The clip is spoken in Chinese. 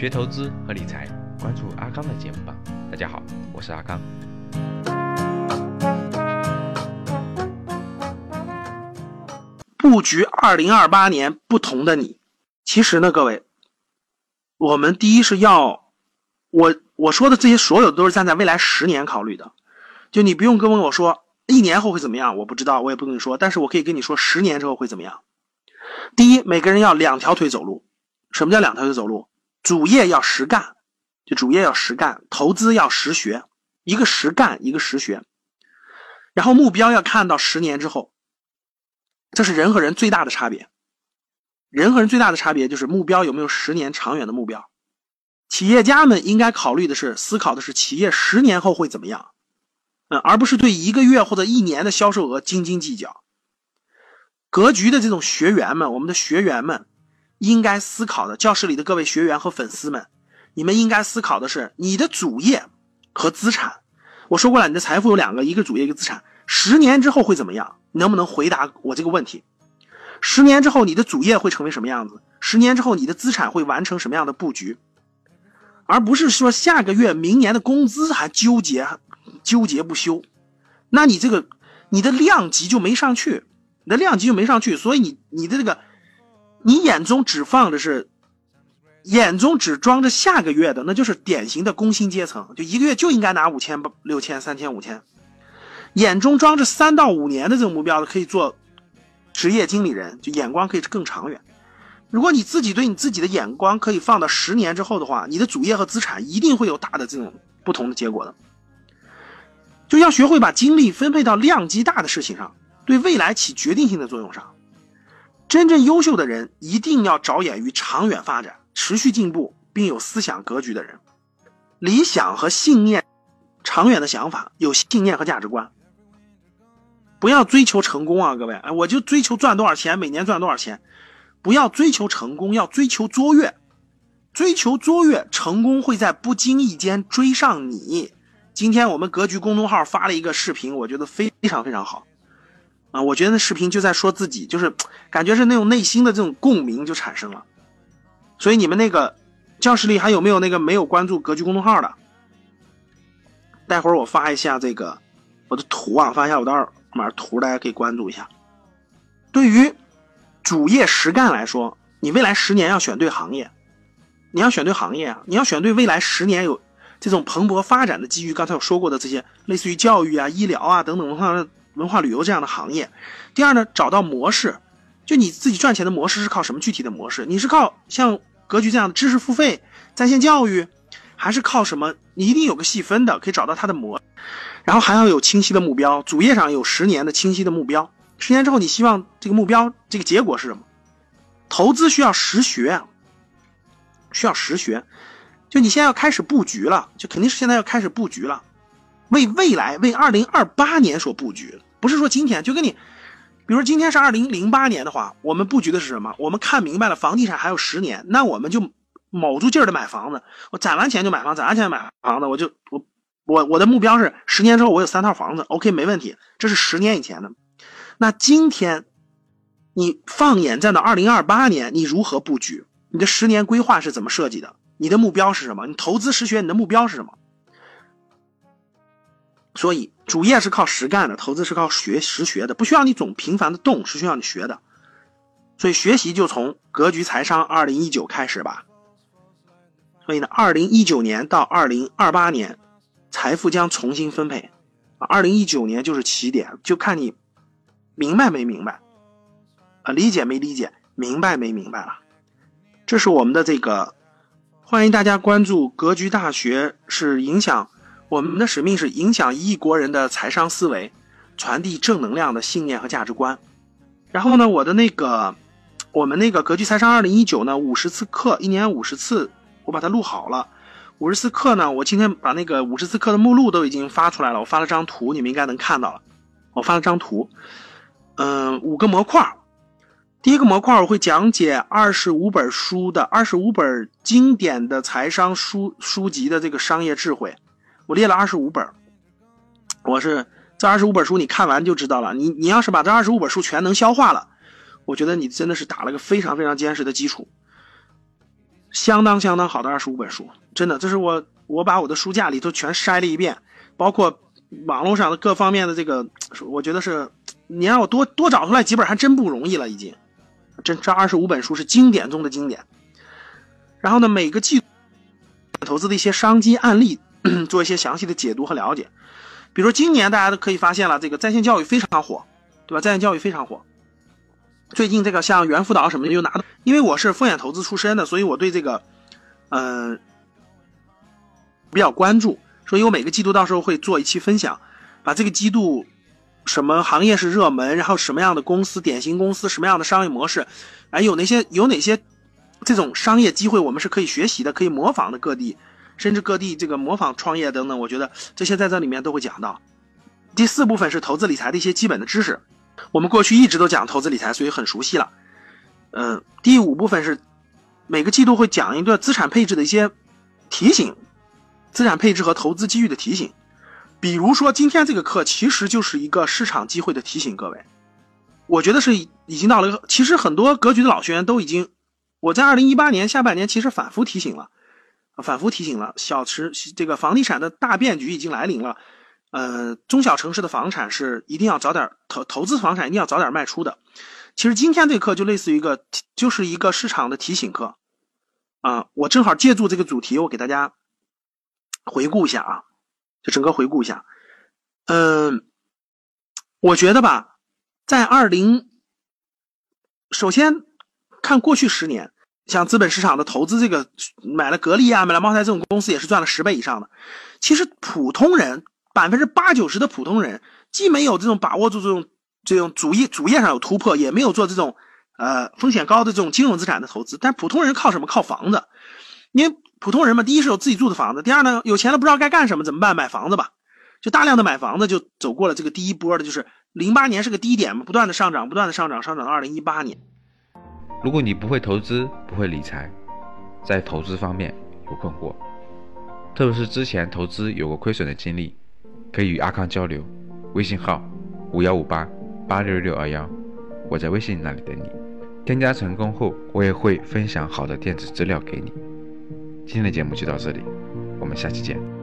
学投资和理财，关注阿刚的节目吧。大家好，我是阿刚。布局二零二八年不同的你，其实呢，各位，我们第一是要我我说的这些所有都是站在未来十年考虑的，就你不用跟我说一年后会怎么样，我不知道，我也不跟你说，但是我可以跟你说十年之后会怎么样。第一，每个人要两条腿走路。什么叫两条腿走路？主业要实干，就主业要实干，投资要实学，一个实干，一个实学。然后目标要看到十年之后，这是人和人最大的差别。人和人最大的差别就是目标有没有十年长远的目标。企业家们应该考虑的是，思考的是企业十年后会怎么样，嗯，而不是对一个月或者一年的销售额斤斤计较。格局的这种学员们，我们的学员们。应该思考的，教室里的各位学员和粉丝们，你们应该思考的是你的主业和资产。我说过了，你的财富有两个，一个主业，一个资产。十年之后会怎么样？能不能回答我这个问题？十年之后你的主业会成为什么样子？十年之后你的资产会完成什么样的布局？而不是说下个月、明年的工资还纠结、纠结不休，那你这个你的量级就没上去，你的量级就没上去，所以你你的这个。你眼中只放的是，眼中只装着下个月的，那就是典型的工薪阶层，就一个月就应该拿五千、六千、三千、五千。眼中装着三到五年的这种目标的，可以做职业经理人，就眼光可以更长远。如果你自己对你自己的眼光可以放到十年之后的话，你的主业和资产一定会有大的这种不同的结果的。就要学会把精力分配到量级大的事情上，对未来起决定性的作用上。真正优秀的人一定要着眼于长远发展、持续进步，并有思想格局的人，理想和信念，长远的想法，有信念和价值观。不要追求成功啊，各位！哎，我就追求赚多少钱，每年赚多少钱。不要追求成功，要追求卓越。追求卓越，成功会在不经意间追上你。今天我们格局公众号发了一个视频，我觉得非常非常好。啊，我觉得那视频就在说自己，就是感觉是那种内心的这种共鸣就产生了。所以你们那个教室里还有没有那个没有关注格局公众号的？待会儿我发一下这个我的图啊，发一下我的二维码图，大家可以关注一下。对于主业实干来说，你未来十年要选对行业，你要选对行业啊，你要选对未来十年有这种蓬勃发展的机遇。刚才我说过的这些，类似于教育啊、医疗啊等等文化。旅游这样的行业，第二呢，找到模式，就你自己赚钱的模式是靠什么具体的模式？你是靠像格局这样的知识付费、在线教育，还是靠什么？你一定有个细分的，可以找到它的模，然后还要有清晰的目标，主页上有十年的清晰的目标。十年之后，你希望这个目标这个结果是什么？投资需要实学，需要实学，就你现在要开始布局了，就肯定是现在要开始布局了。为未来，为二零二八年所布局，不是说今天就跟你，比如今天是二零零八年的话，我们布局的是什么？我们看明白了，房地产还有十年，那我们就卯住劲儿的买房子。我攒完钱就买房，攒完钱买房子，我就我我我的目标是十年之后我有三套房子，OK 没问题。这是十年以前的。那今天，你放眼站到二零二八年，你如何布局？你的十年规划是怎么设计的？你的目标是什么？你投资实学，你的目标是什么？所以，主业是靠实干的，投资是靠学实学的，不需要你总频繁的动，是需要你学的。所以，学习就从格局财商二零一九开始吧。所以呢，二零一九年到二零二八年，财富将重新分配。啊，二零一九年就是起点，就看你明白没明白，啊，理解没理解，明白没明白了。这是我们的这个，欢迎大家关注格局大学，是影响。我们的使命是影响一亿国人的财商思维，传递正能量的信念和价值观。然后呢，我的那个，我们那个格局财商二零一九呢，五十次课，一年五十次，我把它录好了。五十次课呢，我今天把那个五十次课的目录都已经发出来了，我发了张图，你们应该能看到了。我发了张图，嗯，五个模块。第一个模块我会讲解二十五本书的二十五本经典的财商书书籍的这个商业智慧。我列了二十五本，我是这二十五本书，你看完就知道了。你你要是把这二十五本书全能消化了，我觉得你真的是打了个非常非常坚实的基础。相当相当好的二十五本书，真的，这是我我把我的书架里头全筛了一遍，包括网络上的各方面的这个，我觉得是你让我多多找出来几本还真不容易了，已经，这这二十五本书是经典中的经典。然后呢，每个季投资的一些商机案例，做一些详细的解读和了解。比如今年大家都可以发现了，这个在线教育非常火，对吧？在线教育非常火。最近这个像猿辅导什么的又拿到，因为我是风险投资出身的，所以我对这个，嗯，比较关注。所以我每个季度到时候会做一期分享，把这个季度什么行业是热门，然后什么样的公司、典型公司、什么样的商业模式，哎，有哪些有哪些这种商业机会我们是可以学习的、可以模仿的各地，甚至各地这个模仿创业等等，我觉得这些在这里面都会讲到。第四部分是投资理财的一些基本的知识。我们过去一直都讲投资理财，所以很熟悉了。嗯，第五部分是每个季度会讲一个资产配置的一些提醒，资产配置和投资机遇的提醒。比如说今天这个课其实就是一个市场机会的提醒，各位，我觉得是已经到了一个。其实很多格局的老学员都已经，我在二零一八年下半年其实反复提醒了，反复提醒了，小池这个房地产的大变局已经来临了。呃，中小城市的房产是一定要早点投投资房产，一定要早点卖出的。其实今天这课就类似于一个，就是一个市场的提醒课啊。我正好借助这个主题，我给大家回顾一下啊，就整个回顾一下。嗯，我觉得吧，在二零，首先看过去十年，像资本市场的投资，这个买了格力啊，买了茅台这种公司，也是赚了十倍以上的。其实普通人。百分之八九十的普通人既没有这种把握住这种这种主业主业上有突破，也没有做这种呃风险高的这种金融资产的投资。但普通人靠什么？靠房子。因为普通人嘛，第一是有自己住的房子，第二呢，有钱了不知道该干什么，怎么办？买房子吧，就大量的买房子，就走过了这个第一波的，就是零八年是个低点嘛，不断的上涨，不断的上涨，上涨到二零一八年。如果你不会投资，不会理财，在投资方面有困惑，特别是之前投资有过亏损的经历。可以与阿康交流，微信号五幺五八八六六二幺，我在微信那里等你。添加成功后，我也会分享好的电子资料给你。今天的节目就到这里，我们下期见。